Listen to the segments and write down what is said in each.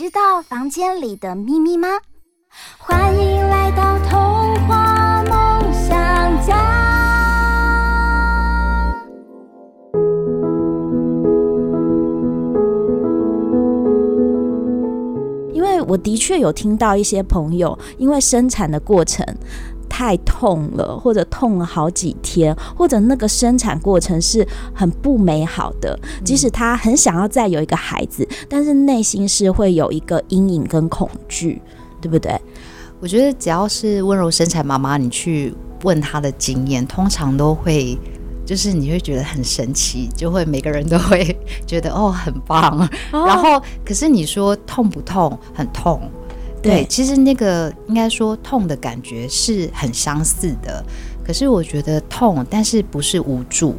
知道房间里的秘密吗？欢迎来到童话梦想家。因为我的确有听到一些朋友，因为生产的过程太痛了，或者痛了好几天，或者那个生产过程是很不美好的。即使他很想要再有一个孩子，但是内心是会有一个阴影跟恐惧，对不对？我觉得只要是温柔生产妈妈，你去问她的经验，通常都会。就是你会觉得很神奇，就会每个人都会觉得哦很棒，哦、然后可是你说痛不痛？很痛，对，其实那个应该说痛的感觉是很相似的，可是我觉得痛，但是不是无助，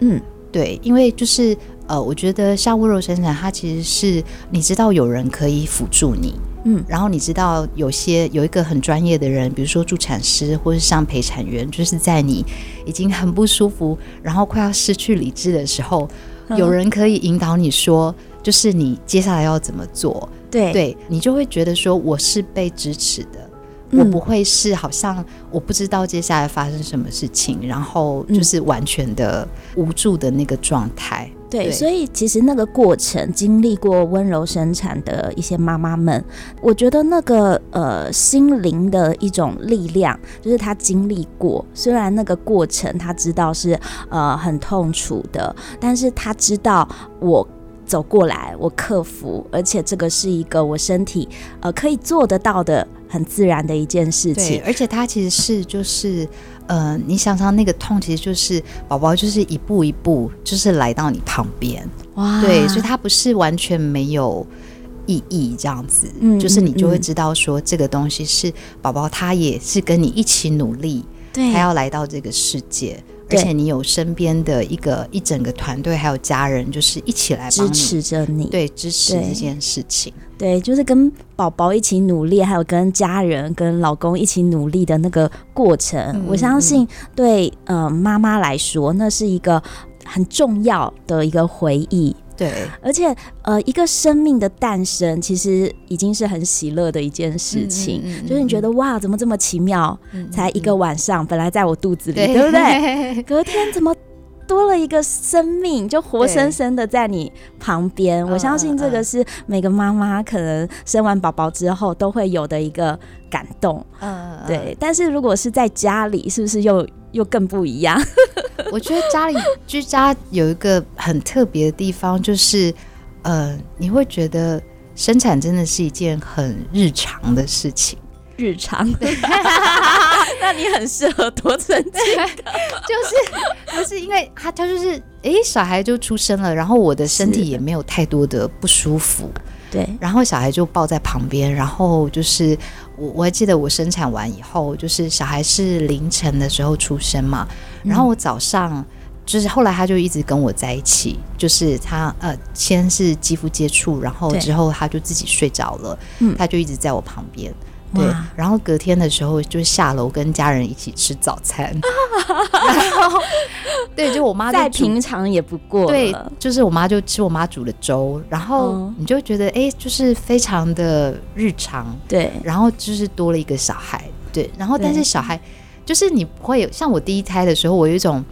嗯，对，因为就是呃，我觉得像温柔生产，它其实是你知道有人可以辅助你。嗯，然后你知道有些有一个很专业的人，比如说助产师或是像陪产员，就是在你已经很不舒服，然后快要失去理智的时候，嗯、有人可以引导你说，就是你接下来要怎么做。对，对你就会觉得说我是被支持的，嗯、我不会是好像我不知道接下来发生什么事情，然后就是完全的无助的那个状态。对，所以其实那个过程，经历过温柔生产的一些妈妈们，我觉得那个呃心灵的一种力量，就是她经历过，虽然那个过程她知道是呃很痛楚的，但是她知道我走过来，我克服，而且这个是一个我身体呃可以做得到的很自然的一件事情，而且它其实是就是。呃，你想想那个痛，其实就是宝宝就是一步一步，就是来到你旁边，哇，对，所以它不是完全没有意义这样子，嗯，就是你就会知道说这个东西是宝宝，他也是跟你一起努力，对，他要来到这个世界。而且你有身边的一个一整个团队，还有家人，就是一起来支持着你，对，支持这件事情。对，就是跟宝宝一起努力，还有跟家人、跟老公一起努力的那个过程。嗯、我相信对，对呃妈妈来说，那是一个很重要的一个回忆。对，而且呃，一个生命的诞生其实已经是很喜乐的一件事情。嗯嗯嗯、就是你觉得哇，怎么这么奇妙？才一个晚上，本来在我肚子里，对，对不对？隔天怎么多了一个生命，就活生生的在你旁边？我相信这个是每个妈妈可能生完宝宝之后都会有的一个感动。嗯，对。但是如果是在家里，是不是又又更不一样？我觉得家里居家有一个很特别的地方，就是，呃，你会觉得生产真的是一件很日常的事情，日常。那你很适合多曾经，就是不是因为他他就是，哎，小孩就出生了，然后我的身体也没有太多的不舒服。对，然后小孩就抱在旁边，然后就是我我还记得我生产完以后，就是小孩是凌晨的时候出生嘛，嗯、然后我早上就是后来他就一直跟我在一起，就是他呃先是肌肤接触，然后之后他就自己睡着了，他就一直在我旁边。对，然后隔天的时候就下楼跟家人一起吃早餐，然后对，就我妈再平常也不过，对，就是我妈就吃我妈煮的粥，然后你就觉得哎，就是非常的日常，对，然后就是多了一个小孩，对，然后但是小孩就是你不会有像我第一胎的时候，我有一种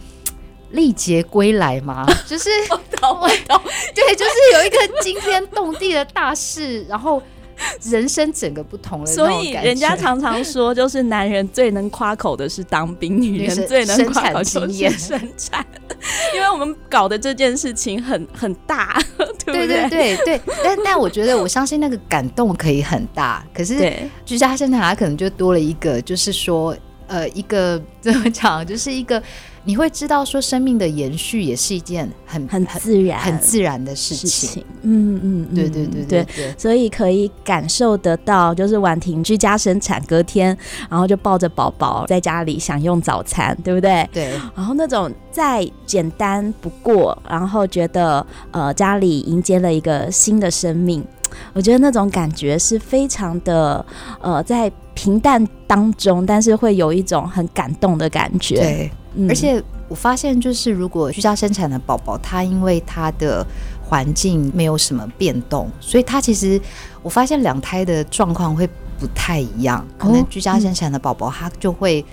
历劫归来嘛，就是我懂我懂，对，就是有一个惊天动地的大事，然后。人生整个不同了，所以人家常常说，就是男人最能夸口的是当兵，女人最能夸口就是生产，因为我们搞的这件事情很很大，对不对？对对？对，对。但但我觉得，我相信那个感动可以很大，可是居家生产它可能就多了一个，就是说，呃一个怎么讲，就是一个。你会知道说，生命的延续也是一件很很自然、很自然的事情。事情嗯嗯，对对对对对，所以可以感受得到，就是婉婷居家生产，隔天然后就抱着宝宝在家里享用早餐，对不对？对。然后那种再简单不过，然后觉得呃家里迎接了一个新的生命，我觉得那种感觉是非常的呃在平淡当中，但是会有一种很感动的感觉。对。而且我发现，就是如果居家生产的宝宝，他因为他的环境没有什么变动，所以他其实我发现两胎的状况会不太一样。可能居家生产的宝宝，他就会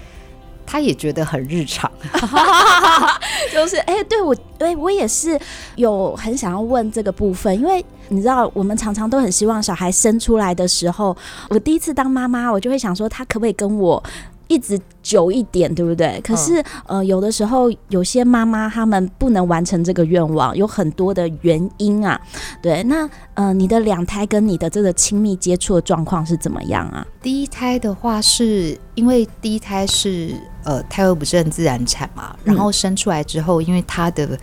他也觉得很日常，就是哎、欸，对我，对我也是有很想要问这个部分，因为你知道，我们常常都很希望小孩生出来的时候，我第一次当妈妈，我就会想说，他可不可以跟我。一直久一点，对不对？可是，嗯、呃，有的时候有些妈妈她们不能完成这个愿望，有很多的原因啊。对，那呃，你的两胎跟你的这个亲密接触的状况是怎么样啊？第一胎的话，是因为第一胎是呃胎儿不是很自然产嘛，然后生出来之后，因为他的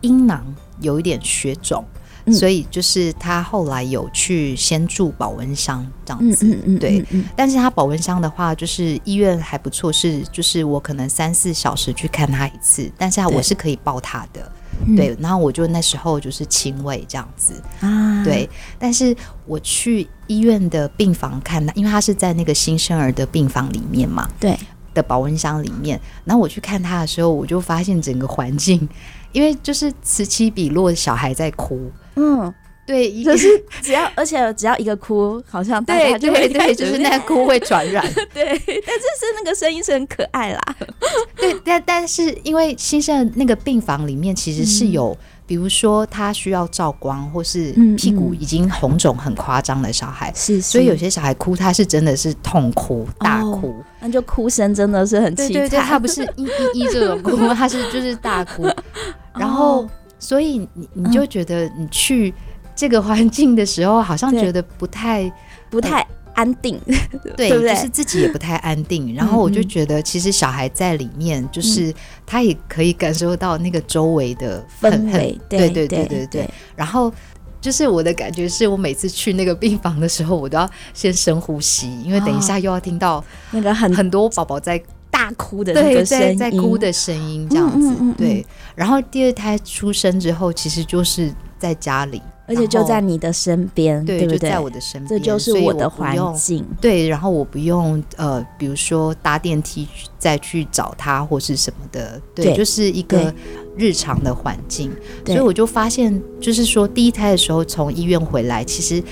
阴囊有一点血肿。所以就是他后来有去先住保温箱这样子，嗯嗯嗯、对。但是他保温箱的话，就是医院还不错，是就是我可能三四小时去看他一次，但是我是可以抱他的，对。对，然后我就那时候就是亲喂这样子啊，对。但是我去医院的病房看他，因为他是在那个新生儿的病房里面嘛，对的保温箱里面。然后我去看他的时候，我就发现整个环境，因为就是此起彼落，小孩在哭。嗯，对，就是只要，而且只要一个哭，好像大家就会对，对，对，就是那个哭会传染。对，但是是那个声音是很可爱啦。对，但但是因为新生那个病房里面其实是有，嗯、比如说他需要照光，或是屁股已经红肿很夸张的小孩，是、嗯，所以有些小孩哭，他是真的是痛哭大哭，哦、那就哭声真的是很凄惨。对，他不是一一一这种哭，他是就是大哭，然后。哦所以你你就觉得你去这个环境的时候，好像觉得不太不太安定，对，对不对？就是自己也不太安定。然后我就觉得，其实小孩在里面，就是他也可以感受到那个周围的氛围，对对对对对，对。然后就是我的感觉是，我每次去那个病房的时候，我都要先深呼吸，因为等一下又要听到那个很很多宝宝在。大哭的那个声音，在哭的声音这样子，嗯嗯嗯嗯对。然后第二胎出生之后，其实就是在家里，而且就在你的身边，对，对不对？就在我的身边，这就是我的环境。对，然后我不用呃，比如说搭电梯再去找他或是什么的，对，对就是一个日常的环境。所以我就发现，就是说第一胎的时候从医院回来，其实。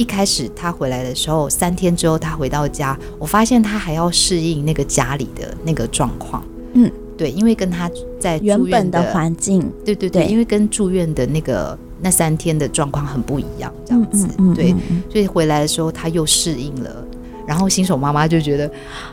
一开始他回来的时候，三天之后他回到家，我发现他还要适应那个家里的那个状况。嗯，对，因为跟他在住院原本的环境，对对对，对，因为跟住院的那个那三天的状况很不一样，这样子，嗯嗯嗯嗯，对，所以回来的时候他又适应了。然后新手妈妈就觉得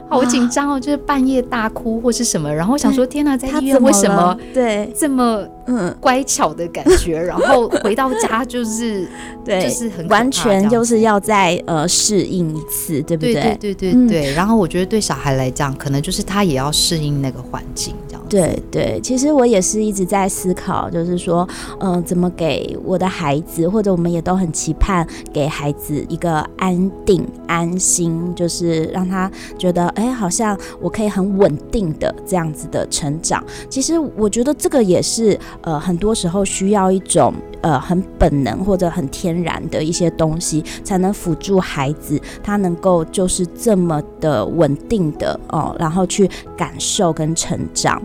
好紧张哦，就是半夜大哭或是什么，然后想说天哪，在医院为什么对。这么嗯乖巧的感觉？然后回到家就是对，就是很完全就是要再呃适应一次，对不对？对对对对对。然后我觉得对小孩来讲，可能就是他也要适应那个环境。这样对对，其实我也是一直在思考，就是说，嗯、呃，怎么给我的孩子，或者我们也都很期盼给孩子一个安定、安心，就是让他觉得，哎，好像我可以很稳定的这样子的成长。其实我觉得这个也是，呃，很多时候需要一种。呃，很本能或者很天然的一些东西，才能辅助孩子，他能够就是这么的稳定的哦，然后去感受跟成长。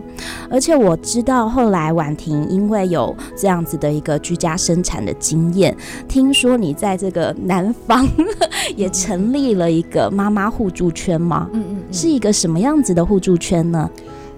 而且我知道后来婉婷因为有这样子的一个居家生产的经验，听说你在这个南方 也成立了一个妈妈互助圈吗？嗯嗯，是一个什么样子的互助圈呢？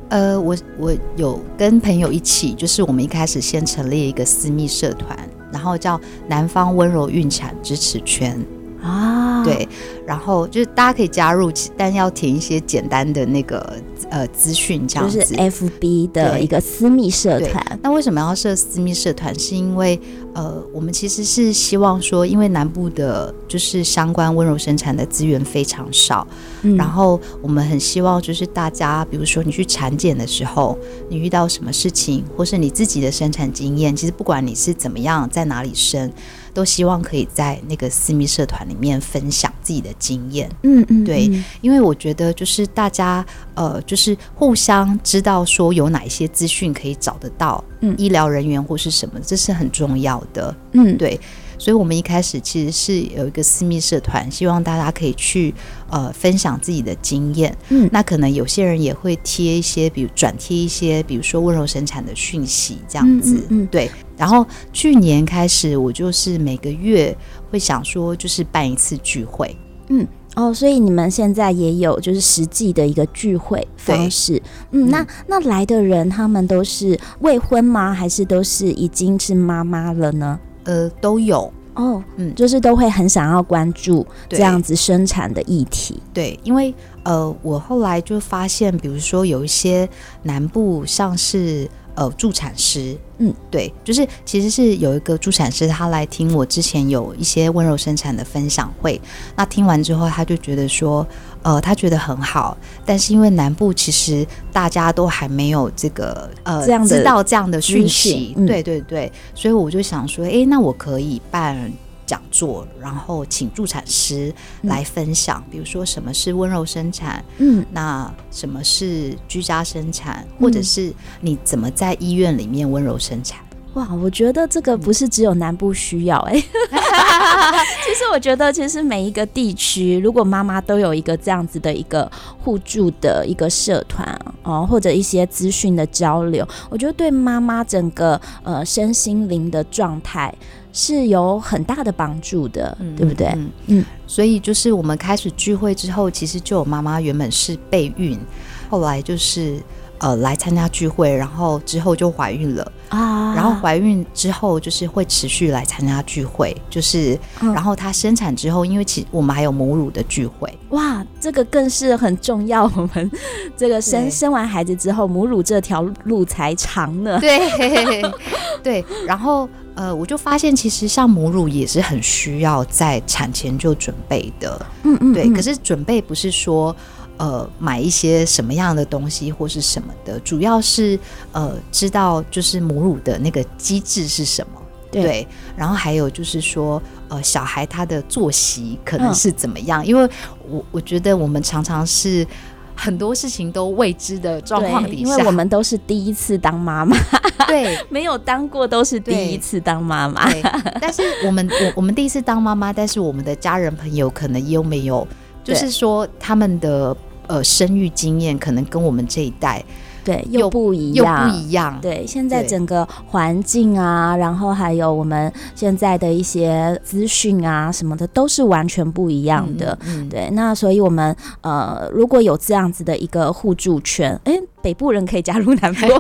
呃，我我有跟朋友一起，就是我们一开始先成立一个私密社团，然后叫南方温柔孕产支持圈啊，对，然后就是大家可以加入，但要填一些简单的那个呃资讯，这样子。就是 FB 的一个私密社团。那为什么要设私密社团？是因为呃，我们其实是希望说，因为南部的就是相关温柔生产的资源非常少，嗯，然后我们很希望就是大家，比如说你去产检的时候，你遇到什么事情，或是你自己的生产经验，其实不管你是怎么样，在哪里生。都希望可以在那个私密社团里面分享自己的经验，嗯嗯，对，因为我觉得就是大家呃，就是互相知道说有哪一些资讯可以找得到，嗯，医疗人员或是什么，这是很重要的，嗯，对。所以，我们一开始其实是有一个私密社团，希望大家可以去呃分享自己的经验。嗯，那可能有些人也会贴一些，比如转贴一些，比如说温柔生产的讯息这样子。嗯，嗯，对。然后去年开始，我就是每个月会想说，就是办一次聚会。嗯，哦，所以你们现在也有就是实际的一个聚会方式。嗯，那那来的人他们都是未婚吗？还是都是已经是妈妈了呢？呃，都有哦，嗯，就是都会很想要关注这样子生产的议题。对，因为呃，我后来就发现，比如说有一些南部像是呃助产师，嗯，对，就是其实是有一个助产师，他来听我之前有一些温柔生产的分享会，那听完之后，他就觉得说。呃，他觉得很好，但是因为南部其实大家都还没有这个呃，这样知道这样的讯息，嗯，对对对，所以我就想说，哎，那我可以办讲座，然后请助产师来分享，嗯，比如说什么是温柔生产，嗯，那什么是居家生产，或者是你怎么在医院里面温柔生产。哇，我觉得这个不是只有南部需要哎、欸，其实我觉得其实每一个地区，如果妈妈都有一个这样子的一个互助的一个社团哦，或者一些资讯的交流，我觉得对妈妈整个呃身心灵的状态是有很大的帮助的，嗯、对不对？嗯，嗯，所以就是我们开始聚会之后，其实就有妈妈原本是备孕，后来就是。呃，来参加聚会，然后之后就怀孕了啊。然后怀孕之后，就是会持续来参加聚会，就是，嗯、然后她生产之后，因为其实我们还有母乳的聚会，哇，这个更是很重要。我们这个生生完孩子之后，母乳这条路才长呢。对 对。然后呃，我就发现其实像母乳也是很需要在产前就准备的。嗯嗯。对，可是准备不是说。呃，买一些什么样的东西或是什么的，主要是呃，知道就是母乳的那个机制是什么，对，对。然后还有就是说，呃，小孩他的作息可能是怎么样？嗯、因为我我觉得我们常常是很多事情都未知的状况底下，因为我们都是第一次当妈妈，对，没有当过都是第一次当妈妈。但是我们我我们第一次当妈妈，但是我们的家人朋友可能又没有。就是说，他们的呃生育经验可能跟我们这一代对又不一样，又不一样。对，现在整个环境啊，然后还有我们现在的一些资讯啊什么的，都是完全不一样的。嗯嗯、对，那所以我们呃，如果有这样子的一个互助圈，哎，北部人可以加入南部。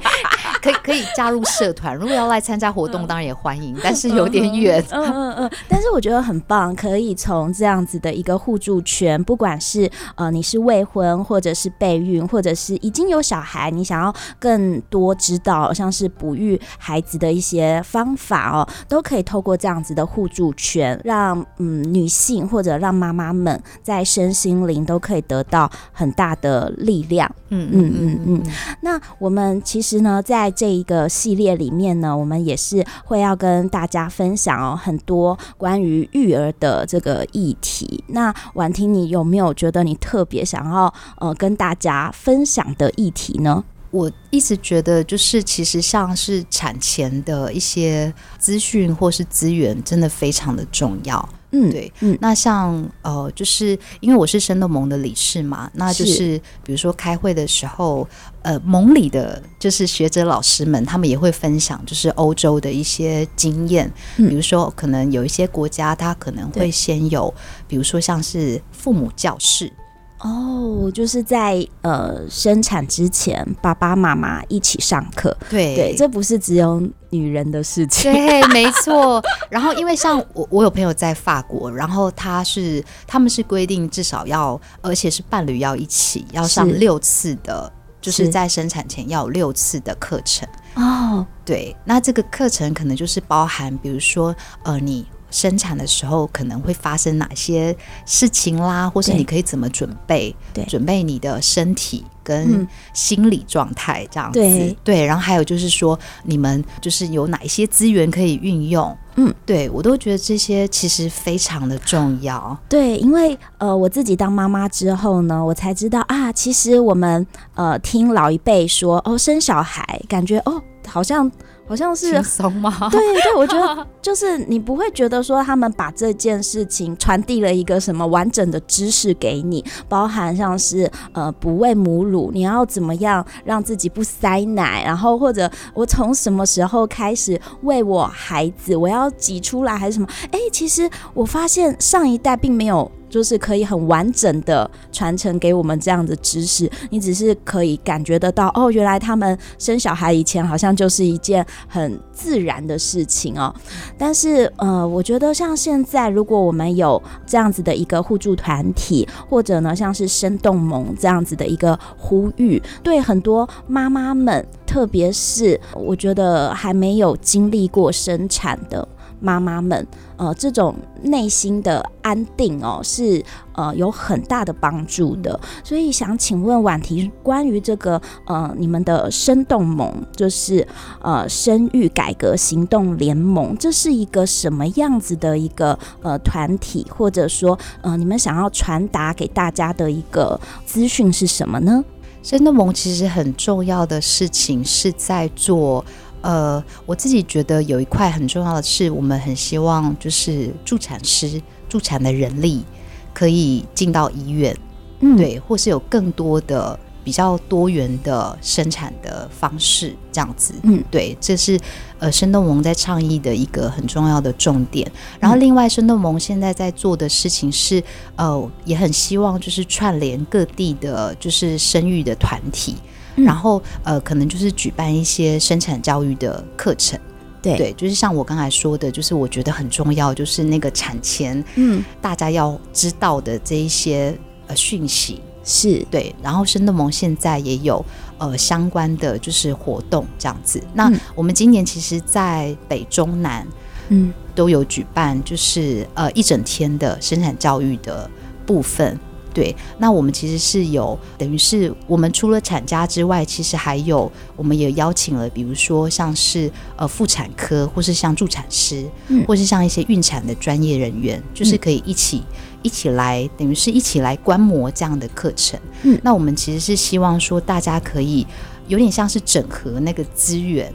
可以可以加入社团，如果要来参加活动，当然也欢迎，但是有点远。嗯嗯嗯，但是我觉得很棒，可以从这样子的一个互助圈，不管是呃你是未婚，或者是备孕，或者是已经有小孩，你想要更多知道像是哺育孩子的一些方法哦，都可以透过这样子的互助圈，让嗯女性或者让妈妈们在身心灵都可以得到很大的力量。嗯嗯嗯嗯。那我们其实呢，在这一个系列里面呢，我们也是会要跟大家分享哦很多关于育儿的这个议题。那婉婷，你有没有觉得你特别想要呃跟大家分享的议题呢？我一直觉得，就是其实像是产前的一些资讯或是资源，真的非常的重要。嗯，对，嗯，那像呃，就是因为我是生动盟的理事嘛，那就是。比如说开会的时候，呃，盟里的就是学者老师们，他们也会分享，就是欧洲的一些经验，嗯，比如说可能有一些国家，他可能会先有，比如说像是父母教室。哦，就是在呃生产之前，爸爸妈妈一起上课。对对，这不是只有女人的事情。对，没错。然后，因为像我，我有朋友在法国，然后他是他们是规定至少要，而且是伴侣要一起要上六次的，是就是在生产前要有六次的课程。哦，对，那这个课程可能就是包含，比如说，呃，你。生产的时候可能会发生哪些事情啦，或是你可以怎么准备？对，准备你的身体跟心理状态这样子。对，然后还有就是说，你们就是有哪一些资源可以运用？嗯，对我都觉得这些其实非常的重要。对，因为呃，我自己当妈妈之后呢，我才知道啊，其实我们呃听老一辈说哦，生小孩感觉哦，好像。好像是轻松吗？对对，我觉得就是你不会觉得说他们把这件事情传递了一个什么完整的知识给你，包含像是呃不喂母乳，你要怎么样让自己不塞奶，然后或者我从什么时候开始喂我孩子，我要挤出来还是什么？哎，其实我发现上一代并没有。就是可以很完整的传承给我们这样的知识，你只是可以感觉得到哦，原来他们生小孩以前好像就是一件很自然的事情哦。但是呃，我觉得像现在，如果我们有这样子的一个互助团体，或者呢像是生动盟这样子的一个呼吁，对很多妈妈们，特别是我觉得还没有经历过生产的。妈妈们，呃，这种内心的安定哦，是呃有很大的帮助的。所以想请问婉婷，关于这个呃你们的生动盟，就是呃生育改革行动联盟，这是一个什么样子的一个呃团体，或者说呃你们想要传达给大家的一个资讯是什么呢？生动盟其实很重要的事情是在做。呃，我自己觉得有一块很重要的是，我们很希望就是助产师、助产的人力可以进到医院，嗯，对，或是有更多的比较多元的生产的方式，这样子，嗯，对，这是呃生动盟在倡议的一个很重要的重点。然后，另外生动盟现在在做的事情是，呃，也很希望就是串联各地的，就是生育的团体。然后呃，可能就是举办一些生产教育的课程，对对，就是像我刚才说的，就是我觉得很重要，就是那个产前，嗯，大家要知道的这一些呃讯息是对。然后生动盟现在也有呃相关的就是活动这样子。那我们今年其实，在北中南，嗯，都有举办，就是呃一整天的生产教育的部分。对，那我们其实是有，等于是我们除了产家之外，其实还有，我们也邀请了，比如说像是呃妇产科，或是像助产师，嗯，或是像一些孕产的专业人员，就是可以一起、嗯、一起来，等于是一起来观摩这样的课程。嗯，那我们其实是希望说，大家可以有点像是整合那个资源，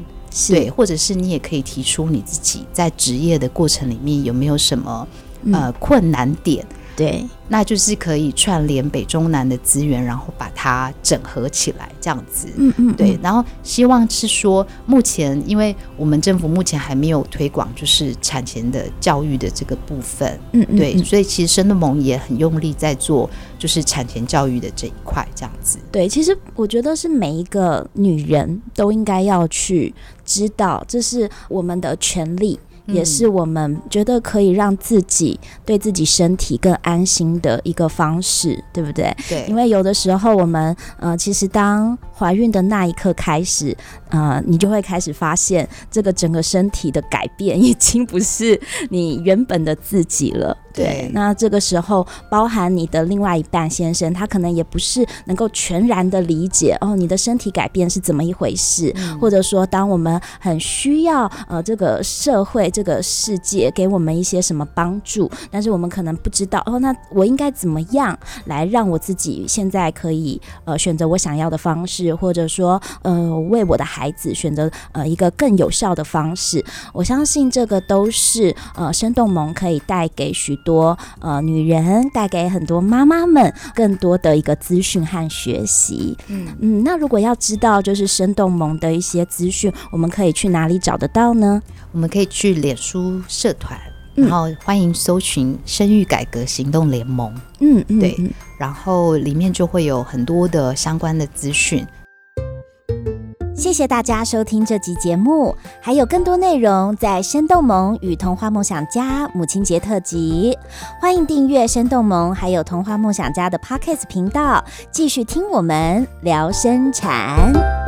对，或者是你也可以提出你自己在职业的过程里面有没有什么呃困难点。对，那就是可以串联北中南的资源，然后把它整合起来，这样子。嗯嗯，对。然后希望是说，目前因为我们政府目前还没有推广，就是产前的教育的这个部分。嗯嗯，对。所以其实生的盟也很用力在做，就是产前教育的这一块，这样子。对，其实我觉得是每一个女人都应该要去知道，这是我们的权利。也是我们觉得可以让自己对自己身体更安心的一个方式，对不对？对，因为有的时候我们呃，其实当怀孕的那一刻开始，呃，你就会开始发现这个整个身体的改变已经不是你原本的自己了。对，那这个时候包含你的另外一半先生，他可能也不是能够全然的理解哦，你的身体改变是怎么一回事，嗯、或者说，当我们很需要呃这个社会这个世界给我们一些什么帮助，但是我们可能不知道哦，那我应该怎么样来让我自己现在可以呃选择我想要的方式，或者说呃为我的孩子选择呃一个更有效的方式，我相信这个都是呃生动盟可以带给许多呃女人带给很多妈妈们更多的一个资讯和学习。嗯嗯，那如果要知道就是生动盟的一些资讯，我们可以去哪里找得到呢？我们可以去脸书社团，然后欢迎搜寻“生育改革行动联盟”。嗯嗯，对，然后里面就会有很多的相关的资讯。谢谢大家收听这集节目，还有更多内容在生动萌与童话梦想家母亲节特辑，欢迎订阅生动萌还有童话梦想家的 Podcast 频道，继续听我们聊生产。